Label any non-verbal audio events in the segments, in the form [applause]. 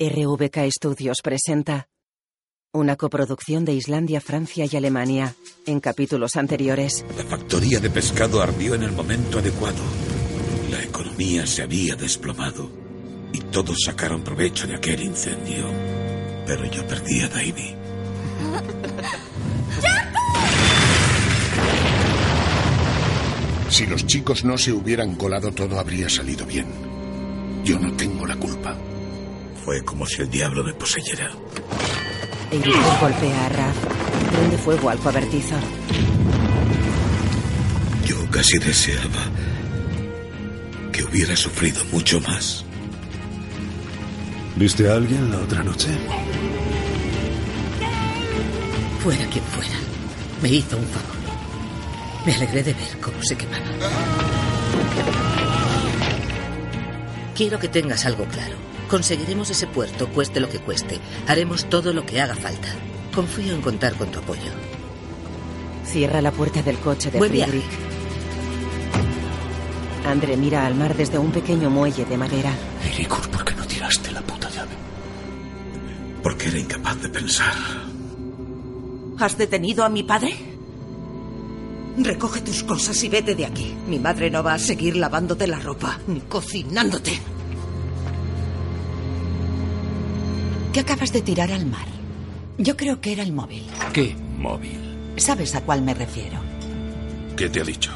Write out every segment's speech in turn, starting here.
RVK Studios presenta una coproducción de Islandia, Francia y Alemania en capítulos anteriores. La factoría de pescado ardió en el momento adecuado. La economía se había desplomado y todos sacaron provecho de aquel incendio. Pero yo perdí a Davy. [laughs] Si los chicos no se hubieran colado, todo habría salido bien. Yo no tengo la culpa. Fue como si el diablo me poseyera. Eirikur golpea a Raf prende fuego al cobertizo. Yo casi deseaba que hubiera sufrido mucho más. ¿Viste a alguien la otra noche? Fuera quien fuera, me hizo un favor. Me alegré de ver cómo se quemaba. Quiero que tengas algo claro. Conseguiremos ese puerto, cueste lo que cueste. Haremos todo lo que haga falta. Confío en contar con tu apoyo. Cierra la puerta del coche de. Friedrich. Andre mira al mar desde un pequeño muelle de madera. Eirikur, ¿por qué no tiraste la puta llave? Porque era incapaz de pensar. ¿Has detenido a mi padre? Recoge tus cosas y vete de aquí. Mi madre no va a seguir lavándote la ropa ni cocinándote. ¿Qué acabas de tirar al mar? Yo creo que era el móvil. ¿Qué móvil? ¿Sabes a cuál me refiero? ¿Qué te ha dicho?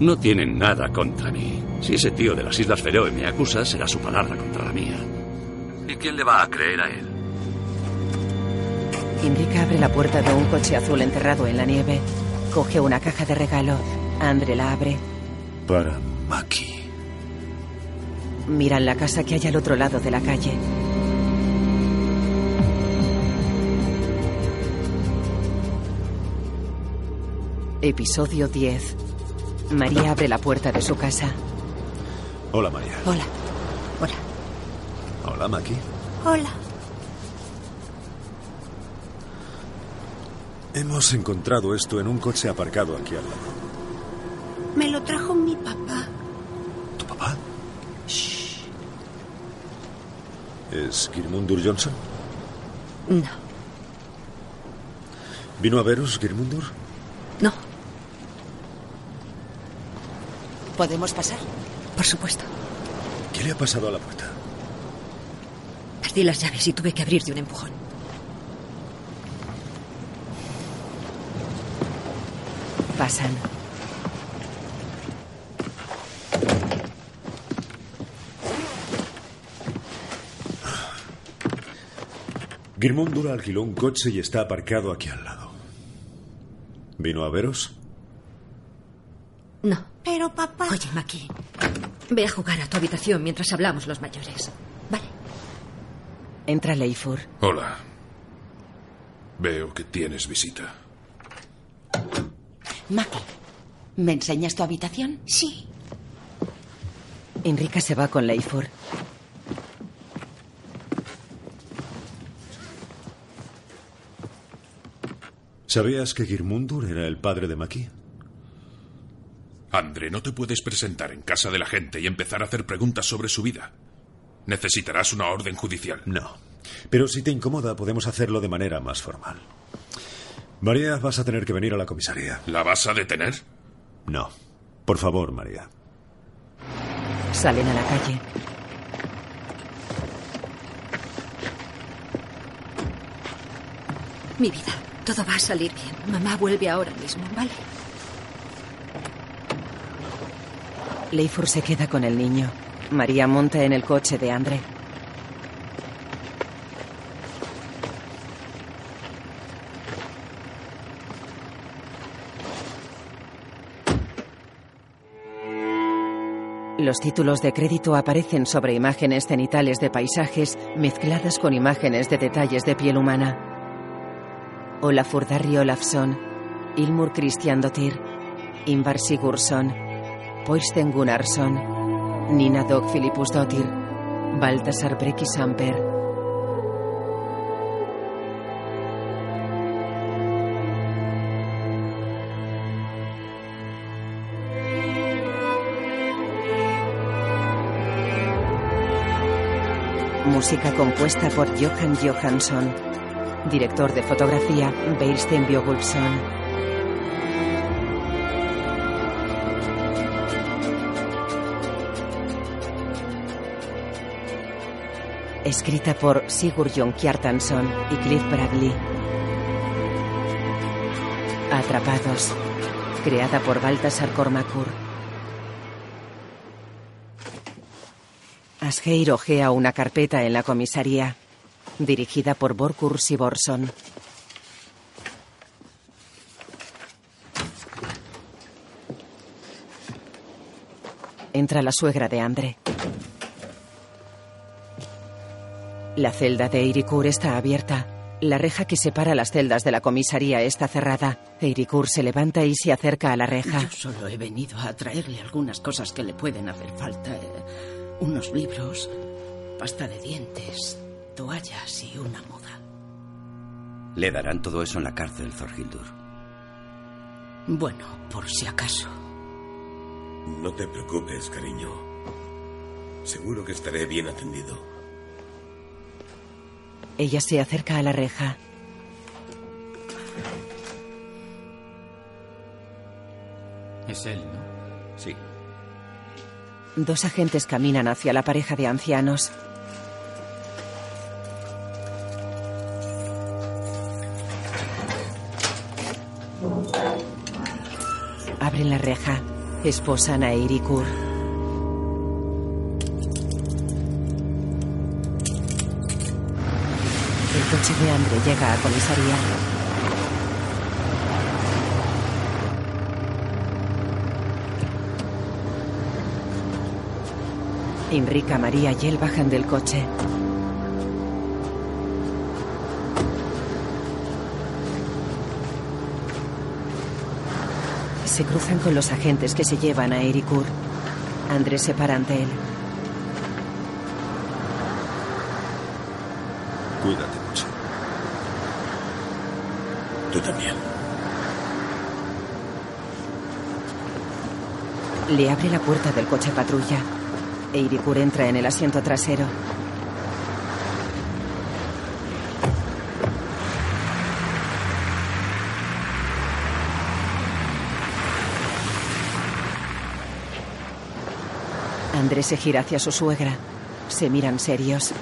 No tienen nada contra mí. Si ese tío de las Islas Feroe me acusa, será su palabra contra la mía. ¿Y quién le va a creer a él? Indika abre la puerta de un coche azul enterrado en la nieve. Coge una caja de regalo. Andre la abre. Para Maki. Miran la casa que hay al otro lado de la calle. Episodio 10. María abre la puerta de su casa. Hola, María. Hola. Hola. Hola, Maki. Hola. Hemos encontrado esto en un coche aparcado aquí al lado. Me lo trajo mi papá. ¿Tu papá? ¿Es Girmundur Johnson? No. ¿Vino a veros, Girmundur? No. ¿Podemos pasar? Por supuesto. ¿Qué le ha pasado a la puerta? Perdí las llaves y tuve que abrir de un empujón. Pasan. Girmundur alquiló un coche y está aparcado aquí al lado. ¿Vino a veros? No. Pero papá. Oye, Maki, ve a jugar a tu habitación mientras hablamos los mayores. Vale. Entra Leifur. Hola. Veo que tienes visita. Maki, ¿me enseñas tu habitación? Sí. Enrica se va con Leifur. ¿Sabías que Girmundur era el padre de Maki? Andre, no te puedes presentar en casa de la gente y empezar a hacer preguntas sobre su vida. Necesitarás una orden judicial. No. Pero si te incomoda, podemos hacerlo de manera más formal. María, vas a tener que venir a la comisaría. ¿La vas a detener? No. Por favor, María. Salen a la calle. Mi vida, todo va a salir bien. Mamá vuelve ahora mismo, ¿vale? Leifur se queda con el niño. María monta en el coche de Andre. Los títulos de crédito aparecen sobre imágenes cenitales de paisajes mezcladas con imágenes de detalles de piel humana. Olafur Darri Olafsson, Ilmur Kristiandottir, Ingvar Sigurdsson, Poirsten Gunnarsson, Nina Dog Filipusdottir, Baltasar Breki Samper. Música compuesta por Johan Johansson. Director de fotografía, Beirstein Björgulfsson. Escrita por Sigurd Kjartansson y Cliff Bradley. Atrapados. Creada por Baltasar Kormakur. Asgeir ojea una carpeta en la comisaría. Dirigida por Borkur Siborson. Entra la suegra de Andre. La celda de Eirikur está abierta. La reja que separa las celdas de la comisaría está cerrada. Eirikur se levanta y se acerca a la reja. Yo solo he venido a traerle algunas cosas que le pueden hacer falta. Eh, unos libros, pasta de dientes, toallas y una muda. Le darán todo eso en la cárcel, Thorhildur. Bueno, por si acaso. No te preocupes, cariño. Seguro que estaré bien atendido. Ella se acerca a la reja. Es él, ¿no? Sí. Dos agentes caminan hacia la pareja de ancianos. Abren la reja. Esposan a Eirikur. Coche de Andre llega a comisaría. Enrica, María y él bajan del coche. Se cruzan con los agentes que se llevan a Erikur. Andrés se para ante él. Cuídate mucho. Tú también. Le abre la puerta del coche patrulla. Eirikur entra en el asiento trasero. Andrés se gira hacia su suegra. Se miran serios.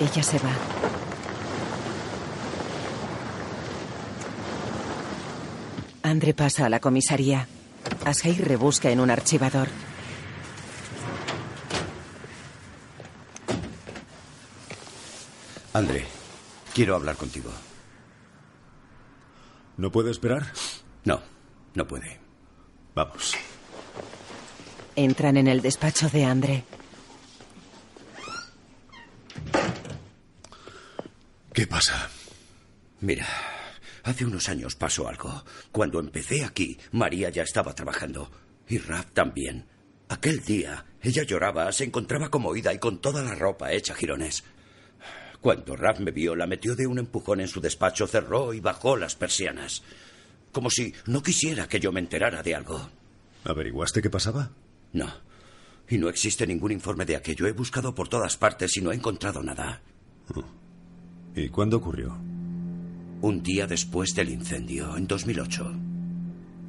Ella se va. Andre pasa a la comisaría. Asgeir rebusca en un archivador. André, quiero hablar contigo. ¿No puede esperar? No, no puede. Vamos. Entran en el despacho de Andre. ¿Qué pasa? Mira, hace unos años pasó algo. Cuando empecé aquí, María ya estaba trabajando. Y Raf también. Aquel día, ella lloraba, se encontraba conmovida y con toda la ropa hecha jirones. Cuando Raf me vio, la metió de un empujón en su despacho, cerró y bajó las persianas. Como si no quisiera que yo me enterara de algo. ¿Averiguaste qué pasaba? No. Y no existe ningún informe de aquello. He buscado por todas partes y no he encontrado nada. ¿Y cuándo ocurrió? Un día después del incendio, en 2008.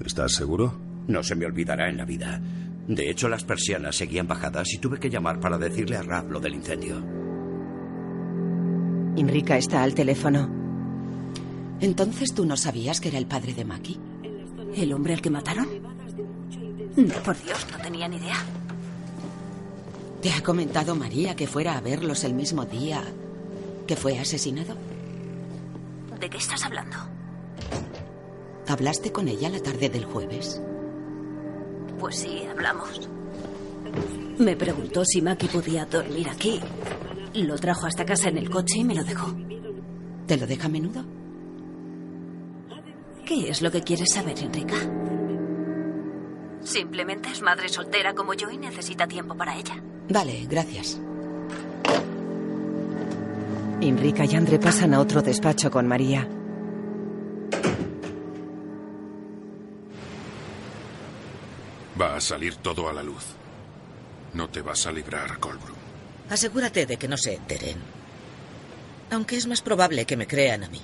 ¿Estás seguro? No se me olvidará en la vida. De hecho, las persianas seguían bajadas y tuve que llamar para decirle a Raf lo del incendio. Enrica está al teléfono. Entonces tú no sabías que era el padre de Maki. ¿El hombre al que mataron? No, por Dios, no tenía ni idea. ¿Te ha comentado María que fuera a verlos el mismo día que fue asesinado? ¿De qué estás hablando? ¿Hablaste con ella la tarde del jueves? Pues sí, hablamos. Me preguntó si Maki podía dormir aquí. Lo trajo hasta casa en el coche y me lo dejó. ¿Te lo deja a menudo? ¿Qué es lo que quieres saber, Enrica? Simplemente es madre soltera como yo y necesita tiempo para ella. Vale, gracias. Enrica y Andre pasan a otro despacho con María. Va a salir todo a la luz. No te vas a librar, Colbrook. Asegúrate de que no se enteren. Aunque es más probable que me crean a mí.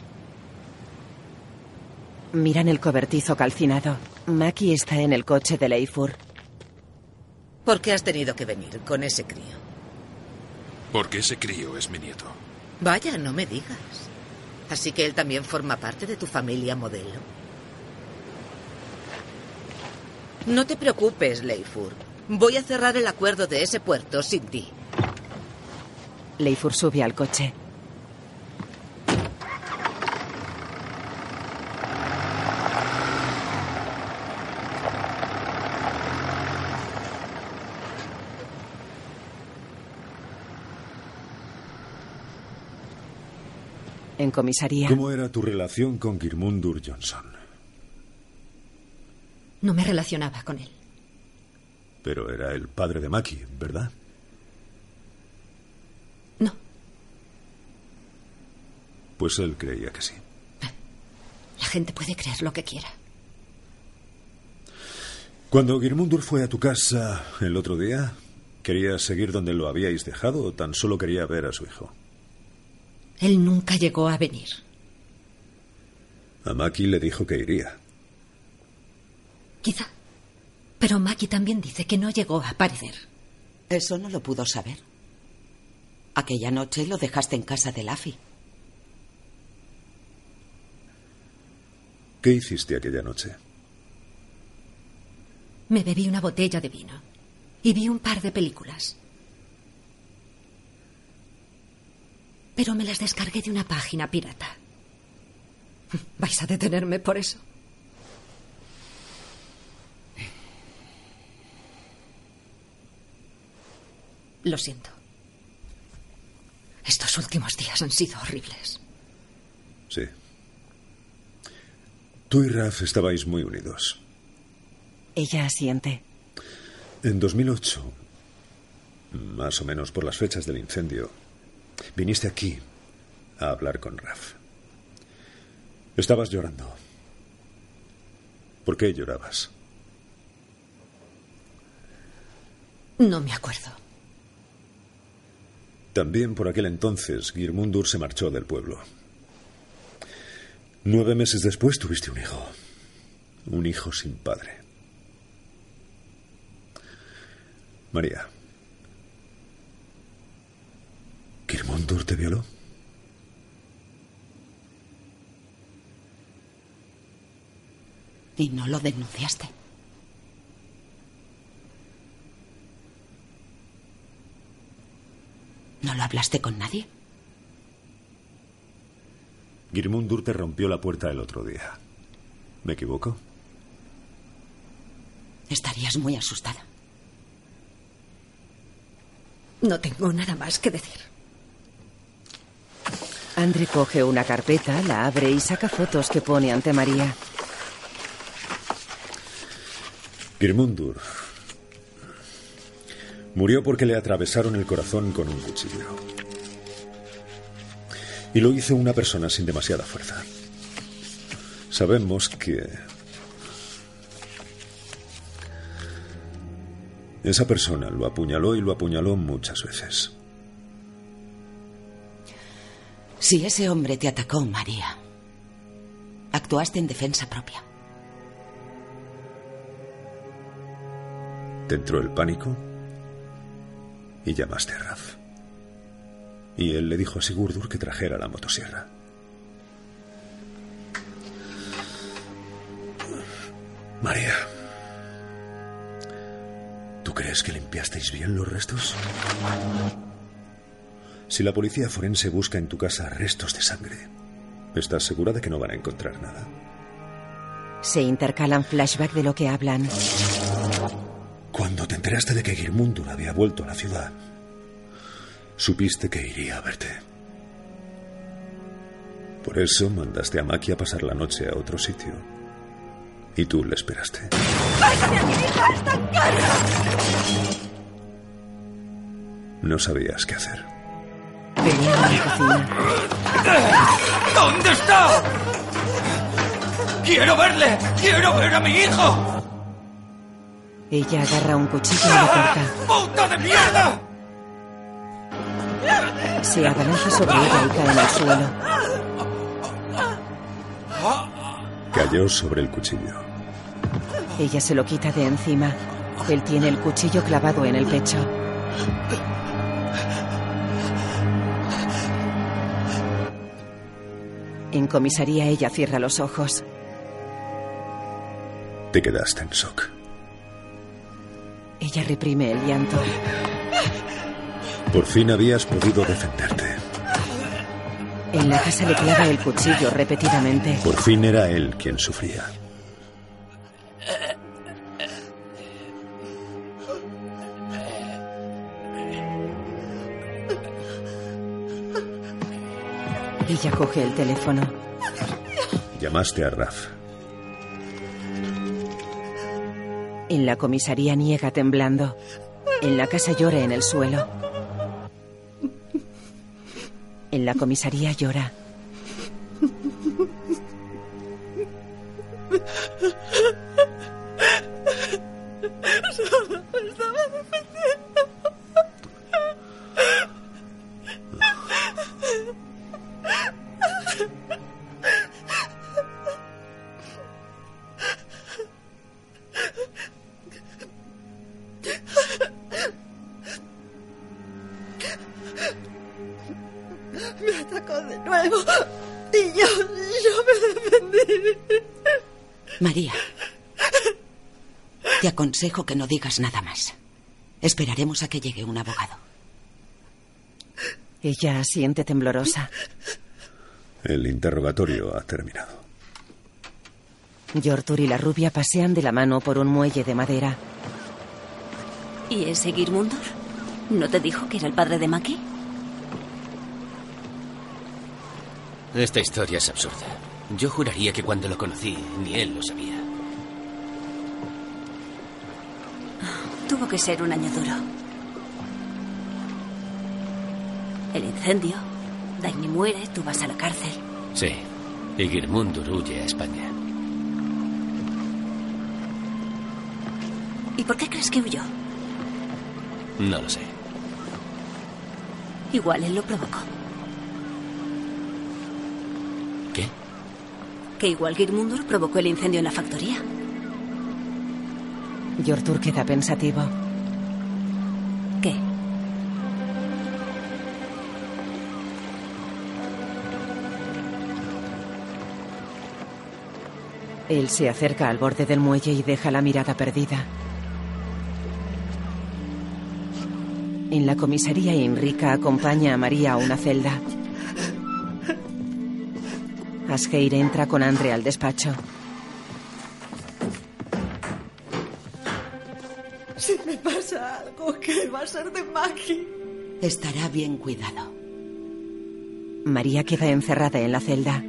Miran el cobertizo calcinado. Maki está en el coche de Leifur. ¿Por qué has tenido que venir con ese crío? Porque ese crío es mi nieto. Vaya, no me digas. Así que él también forma parte de tu familia modelo. No te preocupes, Leifur. Voy a cerrar el acuerdo de ese puerto sin ti. Leifur sube al coche. En comisaría. ¿Cómo era tu relación con Girmundur Johnson? No me relacionaba con él. Pero era el padre de Maki, ¿verdad? No. Pues él creía que sí. La gente puede creer lo que quiera. Cuando Girmundur fue a tu casa el otro día, ¿quería seguir donde lo habíais dejado o tan solo quería ver a su hijo? Él nunca llegó a venir. A Maki le dijo que iría. Quizá. Pero Maki también dice que no llegó a aparecer. Eso no lo pudo saber. Aquella noche lo dejaste en casa de Laffy. ¿Qué hiciste aquella noche? Me bebí una botella de vino y vi un par de películas. Pero me las descargué de una página pirata. ¿Vais a detenerme por eso? Lo siento. Estos últimos días han sido horribles. Sí. Tú y Raf estabais muy unidos. Ella asiente. En 2008, más o menos por las fechas del incendio, viniste aquí a hablar con Raf. Estabas llorando. ¿Por qué llorabas? No me acuerdo. También por aquel entonces Girmundur se marchó del pueblo. Nueve meses después tuviste un hijo. Un hijo sin padre. María. ¿Girmundur te violó? ¿Y no lo denunciaste? ¿No lo hablaste con nadie? Girmundur te rompió la puerta el otro día. ¿Me equivoco? Estarías muy asustada. No tengo nada más que decir. Andre coge una carpeta, la abre y saca fotos que pone ante María. Girmundur murió porque le atravesaron el corazón con un cuchillo. Y lo hizo una persona sin demasiada fuerza. Sabemos que esa persona lo apuñaló y lo apuñaló muchas veces. Si ese hombre te atacó, María, actuaste en defensa propia. Te entró el pánico y llamaste a Raf. Y él le dijo a Sigurdur que trajera la motosierra. María, ¿tú crees que limpiasteis bien los restos? Si la policía forense busca en tu casa restos de sangre, ¿estás segura de que no van a encontrar nada? Se intercalan flashback de lo que hablan. Cuando te enteraste de que Girmundur había vuelto a la ciudad, supiste que iría a verte. Por eso mandaste a Maki a pasar la noche a otro sitio. Y tú le esperaste. ¡Bájame a mi hija! ¡Está en casa! No sabías qué hacer. ¿Dónde está? ¡Quiero verle! ¡Quiero ver a mi hijo! Ella agarra un cuchillo y lo corta. ¡Puta de mierda! Se abalanza sobre ella y cae en el suelo. Cayó sobre el cuchillo. Ella se lo quita de encima. Él tiene el cuchillo clavado en el pecho. En comisaría ella cierra los ojos. Te quedaste en shock. Ella reprime el llanto. Por fin habías podido defenderte. En la casa le clava el cuchillo repetidamente. Por fin era él quien sufría. Ella coge el teléfono. Llamaste a Raf. En la comisaría niega temblando. En la casa llora en el suelo. En la comisaría llora. Que no digas nada más. Esperaremos a que llegue un abogado. Ella asiente temblorosa. El interrogatorio ha terminado. Yortur y la rubia pasean de la mano por un muelle de madera. ¿Y ese Girmundur? ¿No te dijo que era el padre de Maki? Esta historia es absurda. Yo juraría que cuando lo conocí, ni él lo sabía. Tuvo que ser un año duro. El incendio, Daini muere, tú vas a la cárcel. Sí. Y Girmundur huye a España. ¿Y por qué crees que huyó? No lo sé. Igual él lo provocó. ¿Qué? Que igual Girmundur provocó el incendio en la factoría. Yortur queda pensativo. ¿Qué? Él se acerca al borde del muelle y deja la mirada perdida. En la comisaría, Enrica acompaña a María a una celda. Asgeir entra con Andre al despacho. A ser de Maki? Estará bien cuidado. María queda encerrada en la celda.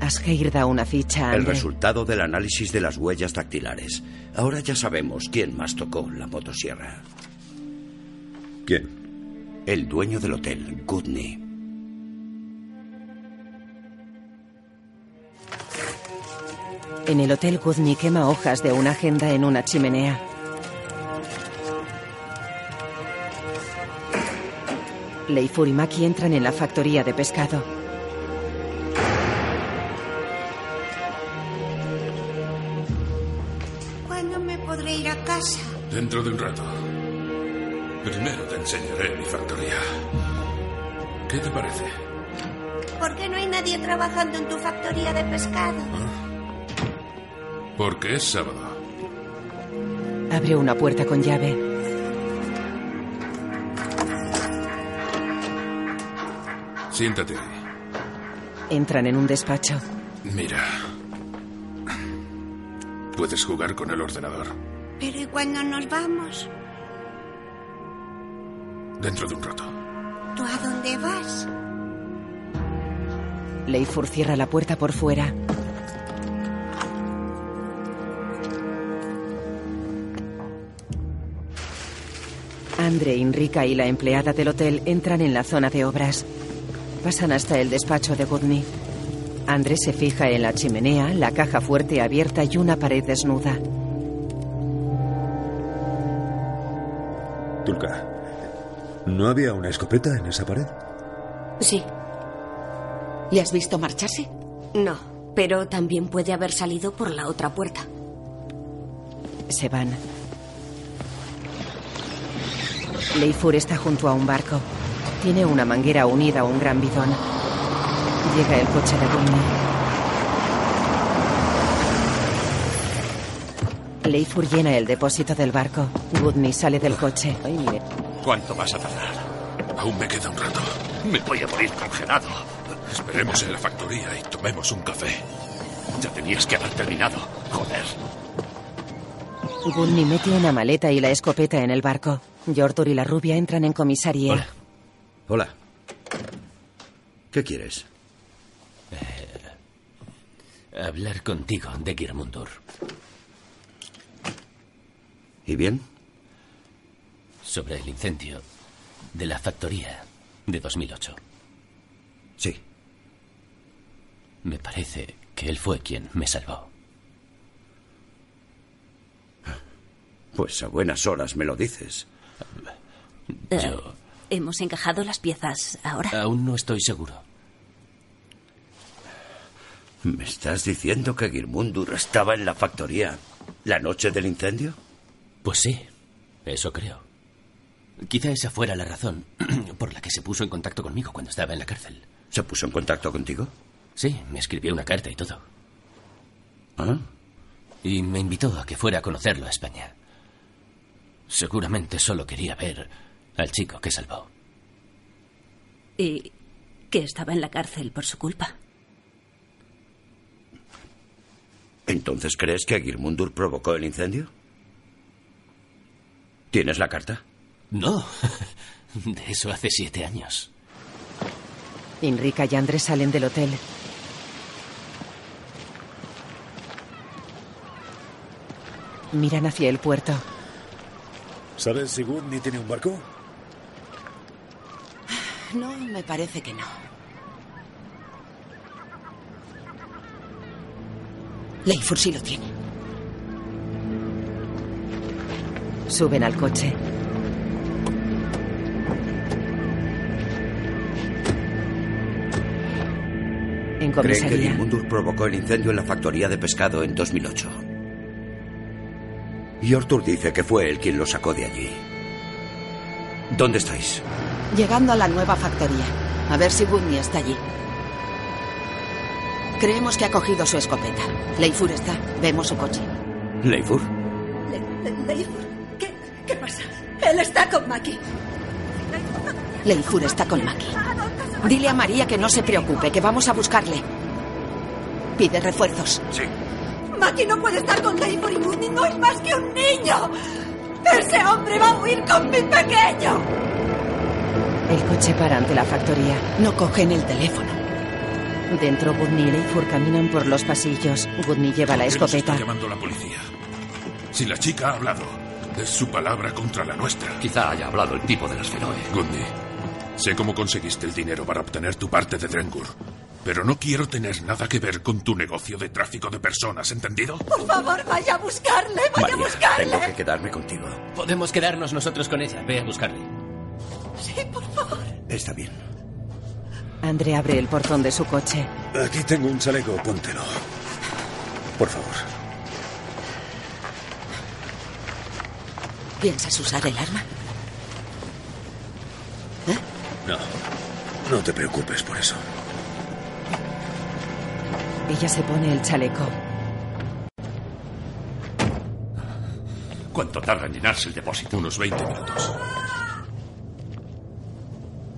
Asgeir da una ficha a El resultado del análisis de las huellas dactilares. Ahora ya sabemos quién más tocó la motosierra. ¿Quién? El dueño del hotel, Goodney. En el hotel, Gudni quema hojas de una agenda en una chimenea. Leifur y Maki entran en la factoría de pescado. ¿Cuándo me podré ir a casa? Dentro de un rato. Primero te enseñaré mi factoría. ¿Qué te parece? ¿Por qué no hay nadie trabajando en tu factoría de pescado? Porque es sábado. Abre una puerta con llave. Siéntate ahí. Entran en un despacho. Mira. Puedes jugar con el ordenador. Pero ¿y cuándo nos vamos? Dentro de un rato. ¿Tú a dónde vas? Leifur cierra la puerta por fuera. Andre, Enrica y la empleada del hotel entran en la zona de obras. Pasan hasta el despacho de Gudni. Andrés se fija en la chimenea, la caja fuerte abierta y una pared desnuda. Tulka, ¿no había una escopeta en esa pared? Sí. ¿Le has visto marcharse? No, pero también puede haber salido por la otra puerta. Se van. Leifur está junto a un barco. Tiene una manguera unida a un gran bidón. Llega el coche de Gudni. Leifur llena el depósito del barco. Gudni sale del coche. ¿Cuánto vas a tardar? Aún me queda un rato. Me voy a morir congelado. Esperemos en la factoría y tomemos un café. Ya tenías que haber terminado. Joder. Gudni mete una maleta y la escopeta en el barco. Jordur y la rubia entran en comisaría. Hola. Hola. ¿Qué quieres? Eh, hablar contigo de Girmundur. ¿Y bien? Sobre el incendio de la factoría de 2008. Sí. Me parece que él fue quien me salvó. Pues a buenas horas me lo dices. Eh, Yo ¿Hemos encajado las piezas ahora? aún no estoy seguro. ¿Me estás diciendo que Girmundur estaba en la factoría la noche del incendio? Pues sí, eso creo. Quizá esa fuera la razón [clears throat] por la que se puso en contacto conmigo cuando estaba en la cárcel. ¿Se puso en contacto contigo? Sí, me escribió una carta y todo. ¿Ah? Y me invitó a que fuera a conocerlo a España. Seguramente solo quería ver al chico que salvó. Y que estaba en la cárcel por su culpa. ¿Entonces crees que Girmundur provocó el incendio? ¿Tienes la carta? No, [laughs] de eso hace siete años. Inrika y Andrés salen del hotel. Miran hacia el puerto. ¿Sabes si Gudni tiene un barco? No, me parece que no. Leifur sí lo tiene. Suben al coche. En Creen que comisaría. Girmundur provocó el incendio en la factoría de pescado en 2008. Y Ortur dice que fue él quien lo sacó de allí. ¿Dónde estáis? Llegando a la nueva factoría. A ver si Gudni está allí. Creemos que ha cogido su escopeta. Leifur está. Vemos su coche. ¿Leifur? Le- Le- Leifur, ¿qué, ¿qué pasa? Él está con Maki. Leifur está con Maki. Dile a María que no se preocupe, que vamos a buscarle. Pide refuerzos. Sí. Maki no puede estar con Leifur y Gudni no es más que un niño. Ese hombre va a huir con mi pequeño. El coche para ante la factoría. No cogen el teléfono. Dentro, Gudni y Leifur caminan por los pasillos. Gudni lleva la ¿Por qué nos escopeta. está llamando la policía? Si la chica ha hablado, es su palabra contra la nuestra. Quizá haya hablado el tipo de las Feroe. Gudni, sé cómo conseguiste el dinero para obtener tu parte de Drengur, pero no quiero tener nada que ver con tu negocio de tráfico de personas, ¿entendido? Por favor, vaya a buscarle, vaya a buscarle. tengo que quedarme contigo. Podemos quedarnos nosotros con ella. Ve a buscarle. Sí, por favor. Está bien. André abre el portón de su coche. Aquí tengo un chaleco, póntelo. Por favor. ¿Piensas usar el arma? No. No te preocupes por eso. Ella se pone el chaleco. ¿Cuánto tarda en llenarse el depósito? Unos 20 minutos.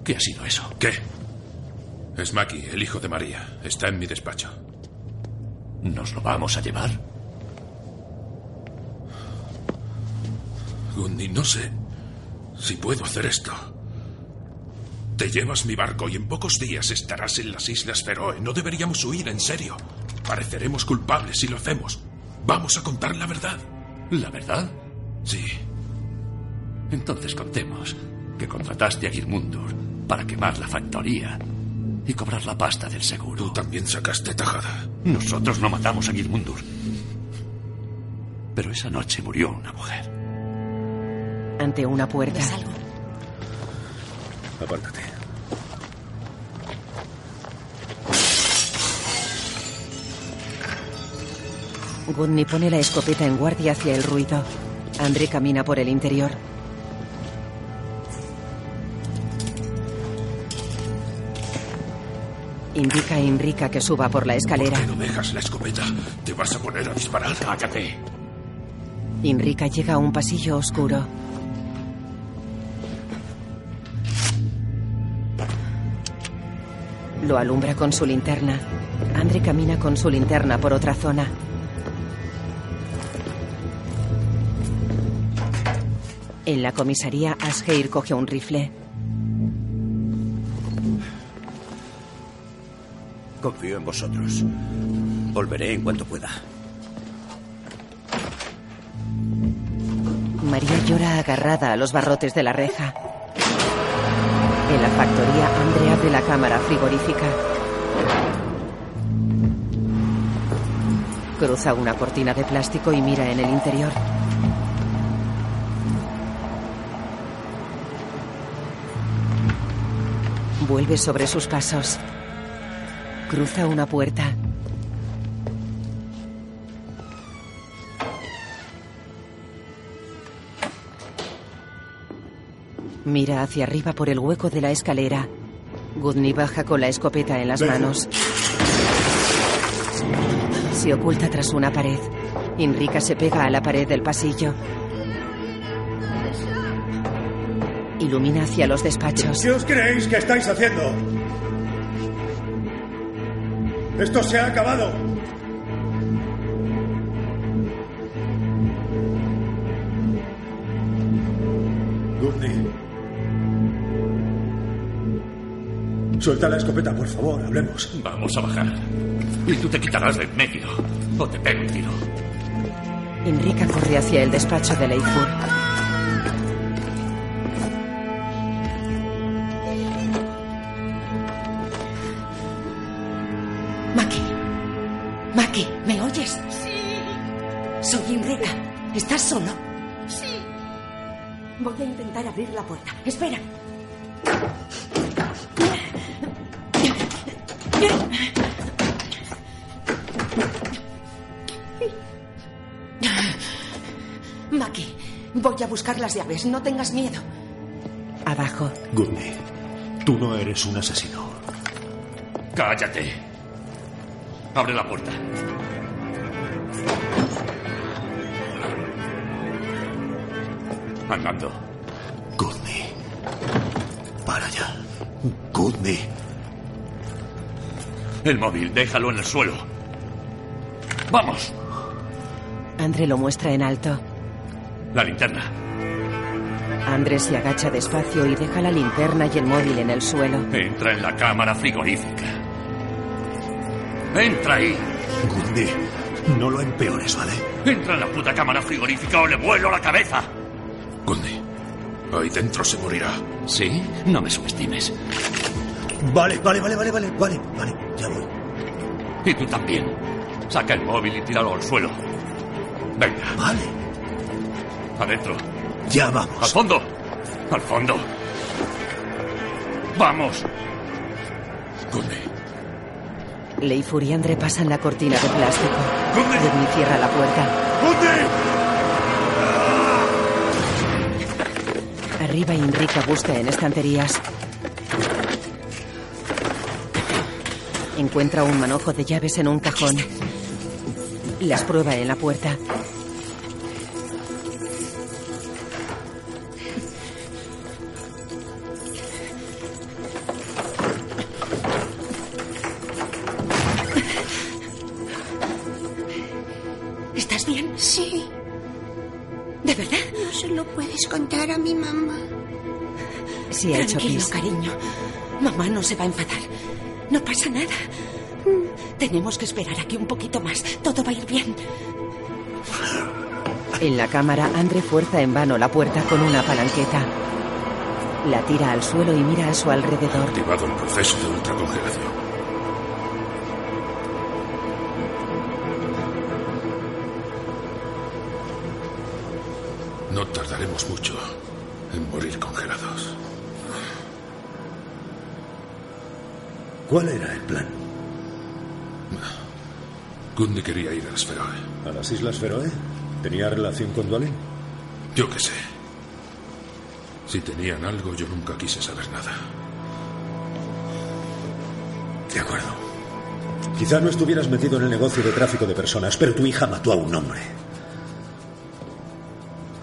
¿Qué ha sido eso? ¿Qué? Es Maki, el hijo de María. Está en mi despacho. ¿Nos lo vamos a llevar? Gundi, no sé si puedo hacer esto. Te llevas mi barco y en pocos días estarás en las Islas Feroe. No deberíamos huir, en serio. Pareceremos culpables si lo hacemos. Vamos a contar la verdad. ¿La verdad? Sí. Entonces contemos que contrataste a Girmundur para quemar la factoría y cobrar la pasta del seguro. Tú también sacaste tajada. Nosotros no matamos a Gilmundur. Pero esa noche murió una mujer. Ante una puerta. Apártate. Gudni pone la escopeta en guardia hacia el ruido. André camina por el interior. Indica a Inrika que suba por la escalera. ¿Por qué no dejas la escopeta? ¿Te vas a poner a disparar? Cállate. Inrika llega a un pasillo oscuro. Lo alumbra con su linterna. Andre camina con su linterna por otra zona. En la comisaría, Asgeir coge un rifle. Confío en vosotros. Volveré en cuanto pueda. María llora agarrada a los barrotes de la reja. En la factoría, Andre abre la cámara frigorífica. Cruza una cortina de plástico y mira en el interior. Vuelve sobre sus pasos. Cruza una puerta. Mira hacia arriba por el hueco de la escalera. Gudni baja con la escopeta en las manos. Se oculta tras una pared. Inrika se pega a la pared del pasillo. Ilumina hacia los despachos. ¿Qué os creéis que estáis haciendo? Esto se ha acabado. Gudni. Suelta la escopeta, por favor, hablemos. Vamos a bajar. Y tú te quitarás de en medio. O te pego un tiro. Inrika corre hacia el despacho de Leifur. Llaves. No tengas miedo. Abajo. Gudni, tú no eres un asesino. Cállate. Abre la puerta. Andando. Gudni. Para ya. Gudni. El móvil, déjalo en el suelo. ¡Vamos! Andre lo muestra en alto. La linterna. Andre se agacha despacio y deja la linterna y el móvil en el suelo. Entra en la cámara frigorífica. Entra ahí. Gudni, no lo empeores, ¿vale? Entra en la puta cámara frigorífica o le vuelo la cabeza. Gudni, ahí dentro se morirá. ¿Sí? No me subestimes. Vale, vale, vale, vale, vale, vale, vale, ya voy. Y tú también. Saca el móvil y tíralo al suelo. Venga. Vale. Adentro. Ya vamos. Al fondo. Al fondo. Vamos. Gudni. Leifur y Andre pasan la cortina de plástico. Gudni cierra la puerta. Arriba Inrika busca en estanterías. Encuentra un manojo de llaves en un cajón. Las prueba en la puerta. Tranquilo, cariño. Mamá no se va a enfadar. No pasa nada. Tenemos que esperar aquí un poquito más. Todo va a ir bien. En la cámara, Andre fuerza en vano la puerta con una palanqueta. La tira al suelo y mira a su alrededor. Activado el proceso de ultracongelación. No tardaremos mucho en morir congelados. ¿Cuál era el plan? Gundy quería ir a las Feroe. ¿A las Islas Feroe? ¿Tenía relación con Dwalin? Yo qué sé. Si tenían algo, yo nunca quise saber nada. De acuerdo. Quizá no estuvieras metido en el negocio de tráfico de personas, pero tu hija mató a un hombre.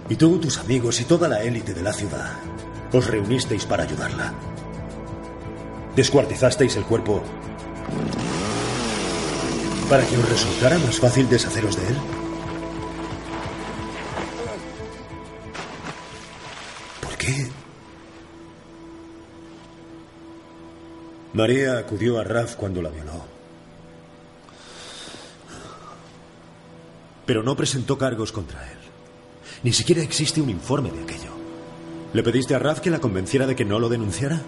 Y tú, tus amigos y toda la élite de la ciudad os reunisteis para ayudarla. Descuartizasteis el cuerpo para que os resultara más fácil deshaceros de él. ¿Por qué? María acudió a Raf cuando la violó. Pero no presentó cargos contra él. Ni siquiera existe un informe de aquello. ¿Le pediste a Raf que la convenciera de que no lo denunciara?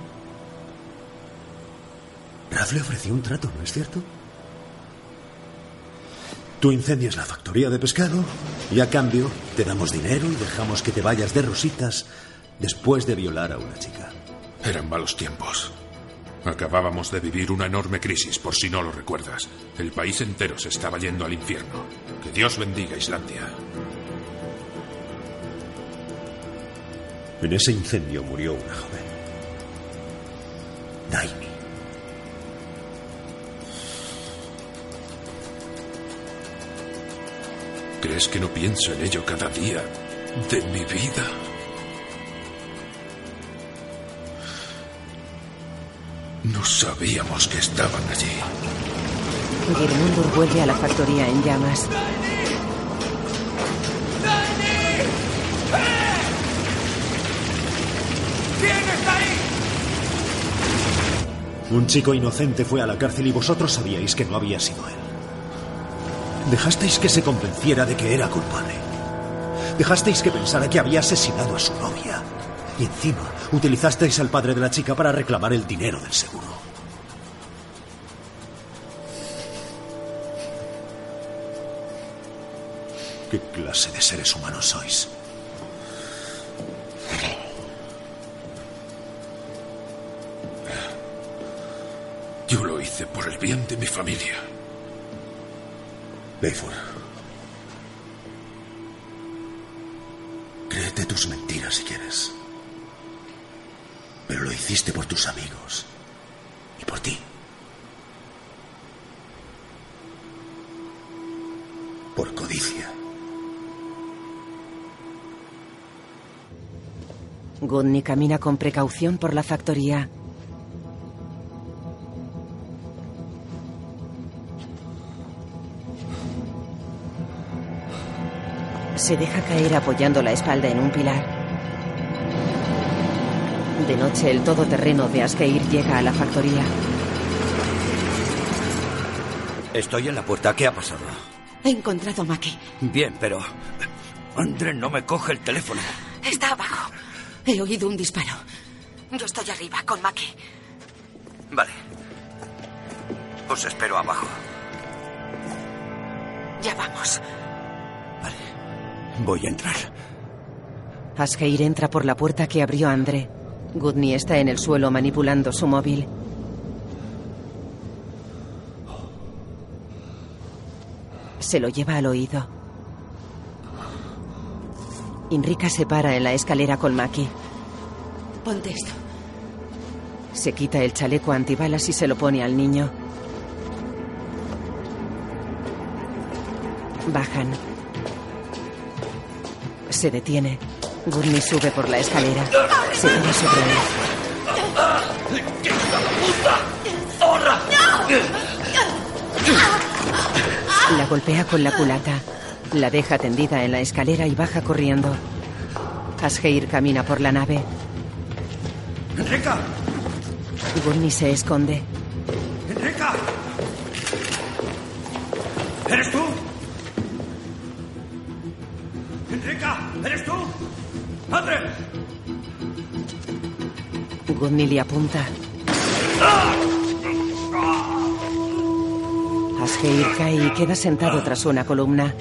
Raf le ofreció un trato, ¿no es cierto? Tú incendias la factoría de pescado y a cambio te damos dinero y dejamos que te vayas de rositas después de violar a una chica. Eran malos tiempos. Acabábamos de vivir una enorme crisis, por si no lo recuerdas. El país entero se estaba yendo al infierno. Que Dios bendiga Islandia. En ese incendio murió una joven. Naimi. ¿Crees que no pienso en ello cada día de mi vida? No sabíamos que estaban allí. Girmundur vuelve a la factoría en llamas. ¿Quién está ahí? Un chico inocente fue a la cárcel y vosotros sabíais que no había sido él. Dejasteis que se convenciera de que era culpable. Dejasteis que pensara que había asesinado a su novia. Y encima utilizasteis al padre de la chica para reclamar el dinero del seguro. ¿Qué clase de seres humanos sois? Yo lo hice por el bien de mi familia. Bayford. Créete tus mentiras si quieres. Pero lo hiciste por tus amigos. Y por ti. Por codicia. Gudni camina con precaución por la factoría. Se deja caer apoyando la espalda en un pilar. De noche el todoterreno de Askeir llega a la factoría. Estoy en la puerta. ¿Qué ha pasado? He encontrado a Maki. Bien, pero... André no me coge el teléfono. Está abajo. He oído un disparo. Yo estoy arriba con Maki. Vale. Os espero abajo. Ya vamos. Voy a entrar. Askeir entra por la puerta que abrió André. Gudni está en el suelo manipulando su móvil. Se lo lleva al oído. Inrika se para en la escalera con Maki. Ponte esto. Se quita el chaleco antibalas y se lo pone al niño. Bajan. Se detiene. Gurney sube por la escalera. Se tira sobre él. ¡Qué puta! ¡Zorra! La golpea con la culata. La deja tendida en la escalera y baja corriendo. Asgeir camina por la nave. ¡Enrica! Gurney se esconde. ¡Enrica! ¿Eres tú? ¿Eres tú? ¡André! Gudni le apunta. Asgeir cae y queda sentado tras una columna.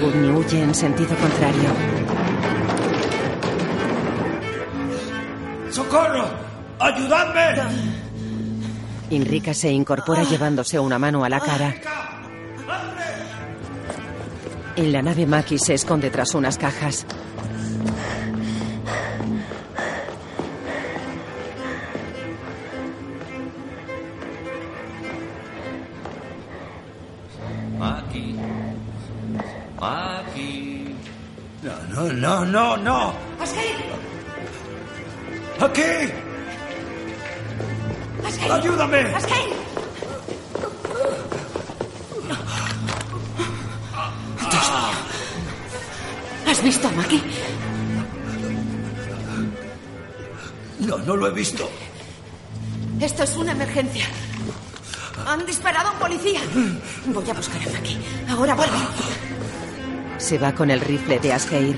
Gudni huye en sentido contrario. ¡Socorro! ¡Ayudadme! Inrika se incorpora llevándose una mano a la cara. En la nave Maki se esconde tras unas cajas. Se va con el rifle de Asgeir.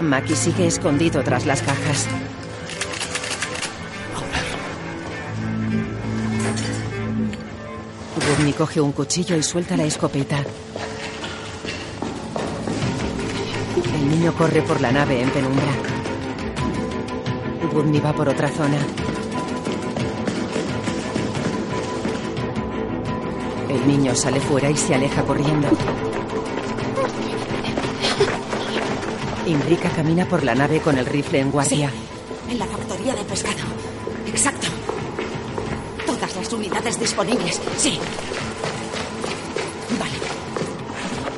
Maki sigue escondido tras las cajas. Gudni coge un cuchillo y suelta la escopeta. El niño corre por la nave en penumbra. Gudni va por otra zona. El niño sale fuera y se aleja corriendo. Imbrica camina por la nave con el rifle en guardia. En la factoría de pescado. Exacto. Todas las unidades disponibles. Sí.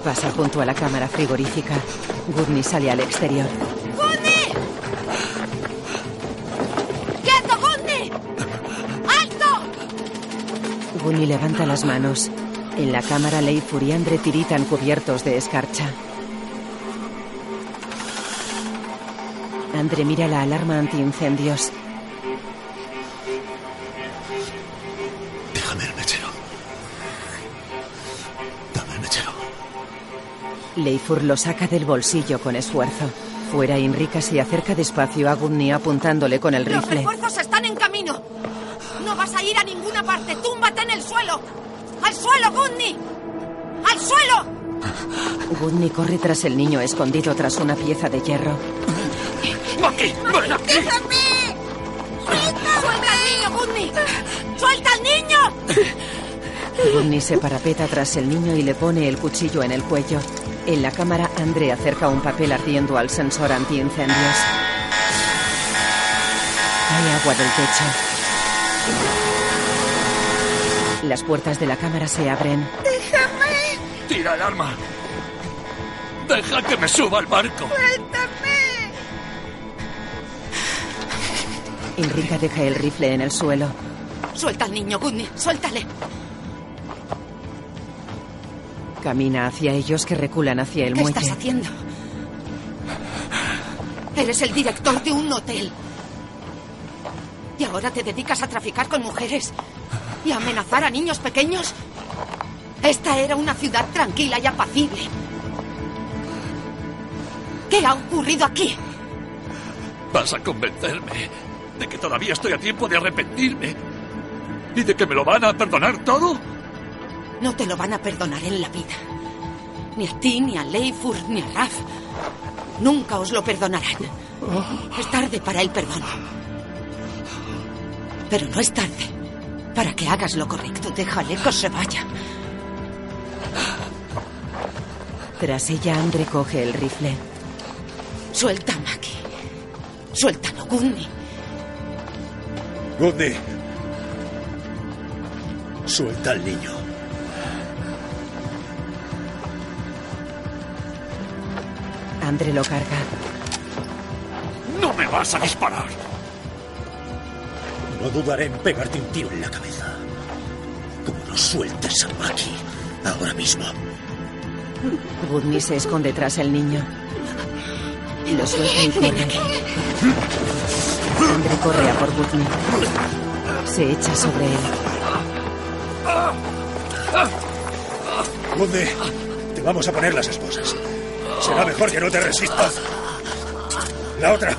Pasa junto a la cámara frigorífica. Gudni sale al exterior. ¡Gudni! ¡Quieto, Gudni! ¡Alto! Gudni levanta las manos. En la cámara, Leifur y Andre tiritan cubiertos de escarcha. Andre mira la alarma antiincendios. Déjame el mechero. Dame el mechero. Leifur lo saca del bolsillo con esfuerzo. Fuera, Inrika se acerca despacio a Gudni apuntándole con el Los rifle. refuerzos están en camino. No vas a ir a ninguna parte. Túmbate en el suelo. ¡Al suelo, Gudni! ¡Al suelo! Gudni corre tras el niño escondido tras una pieza de hierro. ¡Maki! ¡Ven aquí! ¡Déjame! ¡Suelta al niño, Gudni! ¡Suelta al niño! Gudni se parapeta tras el niño y le pone el cuchillo en el cuello. En la cámara, Andre acerca un papel ardiendo al sensor antiincendios. Cae agua del techo. Las puertas de la cámara se abren. ¡Déjame! ¡Tira el arma! ¡Deja que me suba al barco! ¡Suéltame! Enrica deja el rifle en el suelo. Suelta al niño, Gudni. Suéltale. Camina hacia ellos que reculan hacia el ¿Qué muelle. estás haciendo? Eres el director de un hotel. ¿Y ahora te dedicas a traficar con mujeres? ¿Y a amenazar a niños pequeños? Esta era una ciudad tranquila y apacible. ¿Qué ha ocurrido aquí? Vas a convencerme de que todavía estoy a tiempo de arrepentirme. ¿Y de que me lo van a perdonar todo? No te lo van a perdonar en la vida. Ni a ti, ni a Leifur, ni a Raf. Nunca os lo perdonarán. Es tarde para el perdón. Pero no es tarde para que hagas lo correcto. Déjale que se vaya. Tras ella, Andre coge el rifle. Suelta a Maki. Suéltalo, Gudni. Gudni. Suelta al niño. Andre lo carga. ¡No me vas a disparar! No dudaré en pegarte un tiro en la cabeza. Como no sueltes a Maki ahora mismo. Gudni se esconde tras el niño. Lo suelta y corre. Andre corre a por Gudni. Se echa sobre él. Gudni, te vamos a poner las esposas. Será mejor que no te resistas. La otra.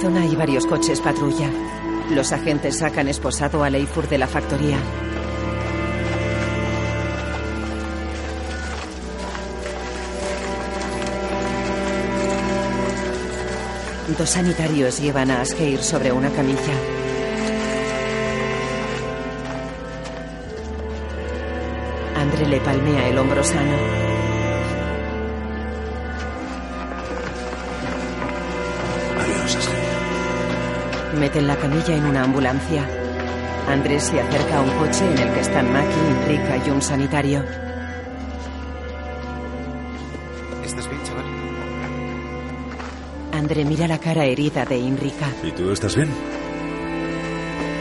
Zona hay varios coches patrulla. Los agentes sacan esposado a Leifur de la factoría. Dos sanitarios llevan a Asgeir sobre una camilla. Andre le palmea el hombro sano. Meten la camilla en una ambulancia. Andrés se acerca a un coche en el que están Maki, Rika y un sanitario. ¿Estás bien, chaval? André mira la cara herida de Inrika. ¿Y tú estás bien?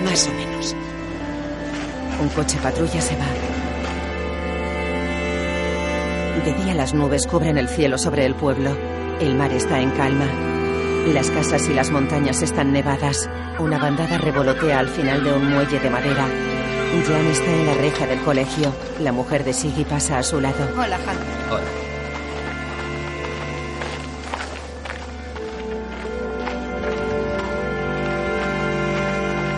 Más o menos. Un coche patrulla se va. De día las nubes cubren el cielo sobre el pueblo. El mar está en calma. Las casas y las montañas están nevadas. Una bandada revolotea al final de un muelle de madera. Jan está en la reja del colegio. La mujer de Siggy pasa a su lado. Hola, Han. Hola.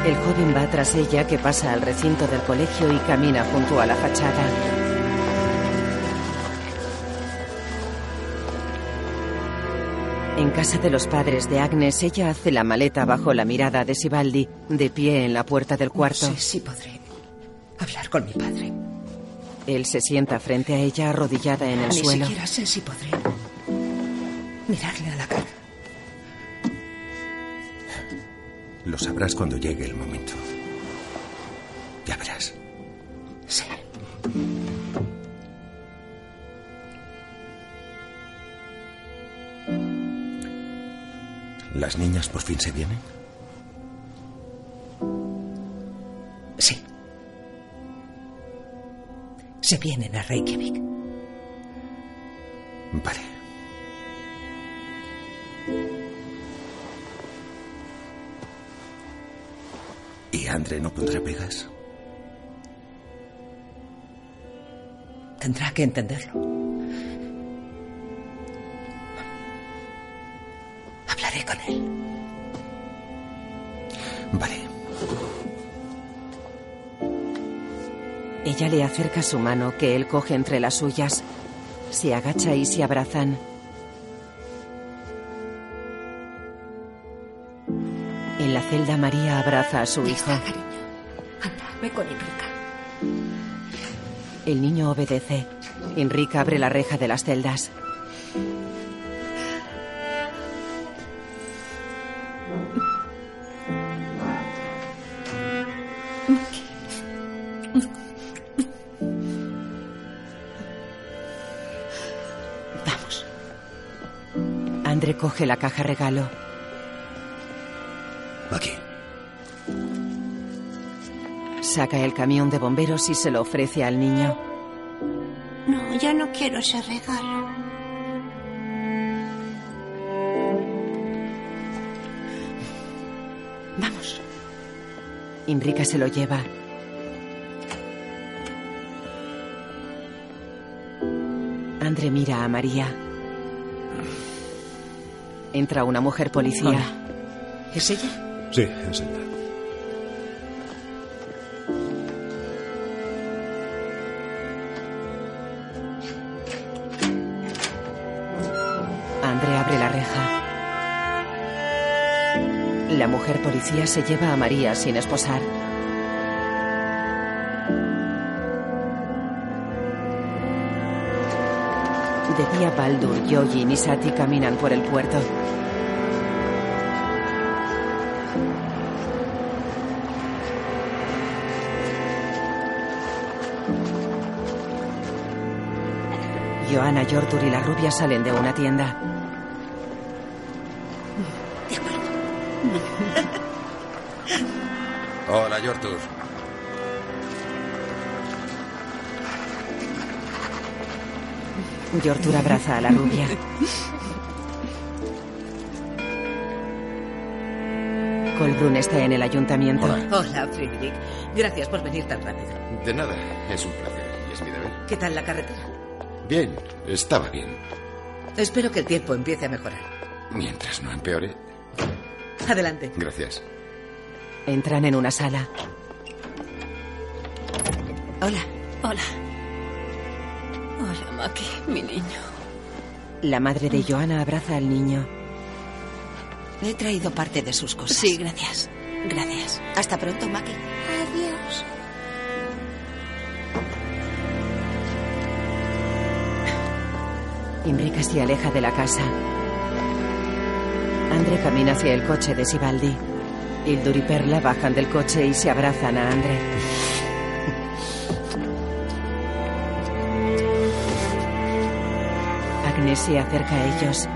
El joven va tras ella que pasa al recinto del colegio y camina junto a la fachada. En casa de los padres de Agnes, ella hace la maleta bajo la mirada de Sibaldi, de pie en la puerta del cuarto. No sé si podré hablar con mi padre. Él se sienta frente a ella arrodillada en el Ni suelo. siquiera sé si podré mirarle a la cara. Lo sabrás cuando llegue el momento. Ya verás. Sí. ¿Las niñas por fin se vienen? Sí. Se vienen a Reykjavik. Vale. ¿Y Andre no pondrá pegas? Tendrá que entenderlo. Ella le acerca su mano que él coge entre las suyas. Se agacha y se abrazan. En la celda María abraza a su hijo. Anda, ve con Enrica. El niño obedece. Enrique abre la reja de las celdas. Coge la caja regalo. Aquí. Saca el camión de bomberos y se lo ofrece al niño. No, ya no quiero ese regalo. Vamos. Enrique se lo lleva. Andre mira a María. Entra una mujer policía. Hola. ¿Es ella? Sí, es ella. Andre abre la reja. La mujer policía se lleva a María sin esposar. De día Baldur, Yogi y Sati caminan por el puerto. Johanna, Yortur y la rubia salen de una tienda. Hola, Yortur. Yortur abraza a la rubia. Kolbrun está en el ayuntamiento. Hola, Friedrich. Gracias por venir tan rápido. De nada, es un placer y es mi deber. ¿Qué tal la carretera? Bien, estaba bien. Espero que el tiempo empiece a mejorar. Mientras no empeore. Adelante. Gracias. Entran en una sala. Hola. Hola. Maki, mi niño. La madre de Johanna abraza al niño. Le he traído parte de sus cosas. Sí, gracias. Gracias. Hasta pronto, Maki. Adiós. Imbrica se aleja de la casa. Andre camina hacia el coche de Sibaldi. Hildur y Perla bajan del coche y se abrazan a Andre. Se acerca a ellos.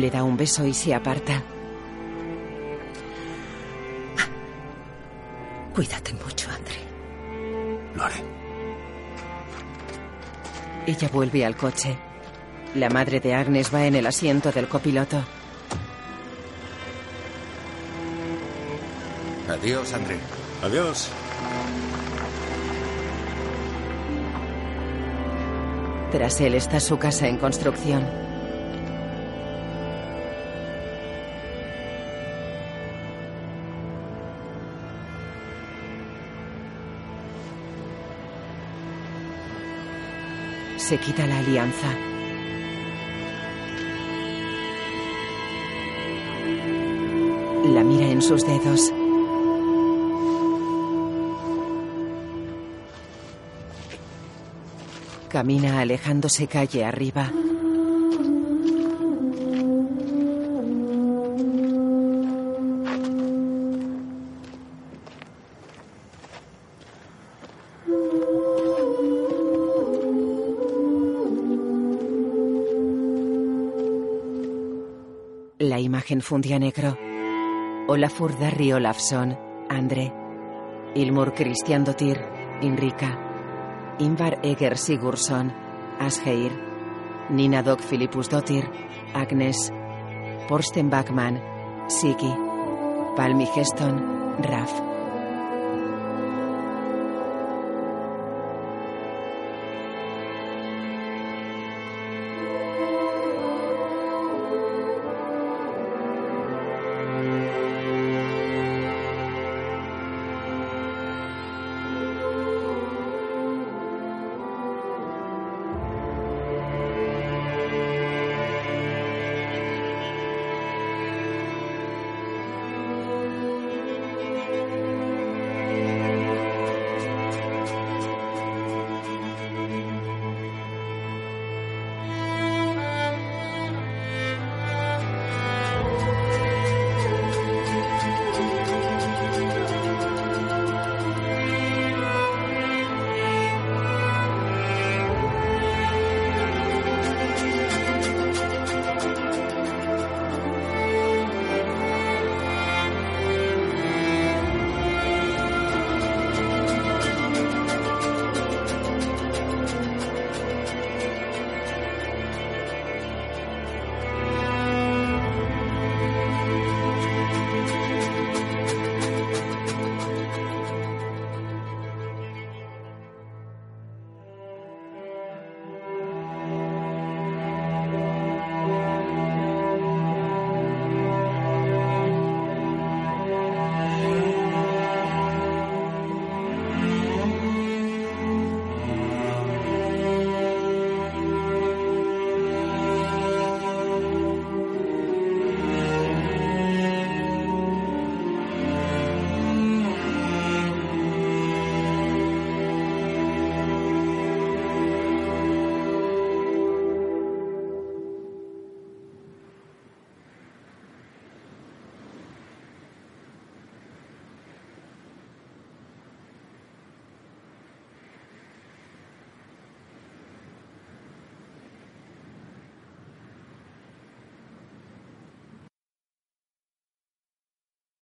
Le da un beso y se aparta. Cuídate mucho, Andre. Lo haré. Ella vuelve al coche. La madre de Agnes va en el asiento del copiloto. Adiós, André. Adiós. Tras él está su casa en construcción. Se quita la alianza. La mira en sus dedos. Camina alejándose calle arriba. Fundía negro. Olafur Darri Olafsson, Andre. Ilmur Christian Dottir, Inrika. Ingvar Eger Sigurdsson, Asgeir. Nina Dog Philippus Dottir, Agnes. Porsten Backman, Siki. Palmi Geston, Raf.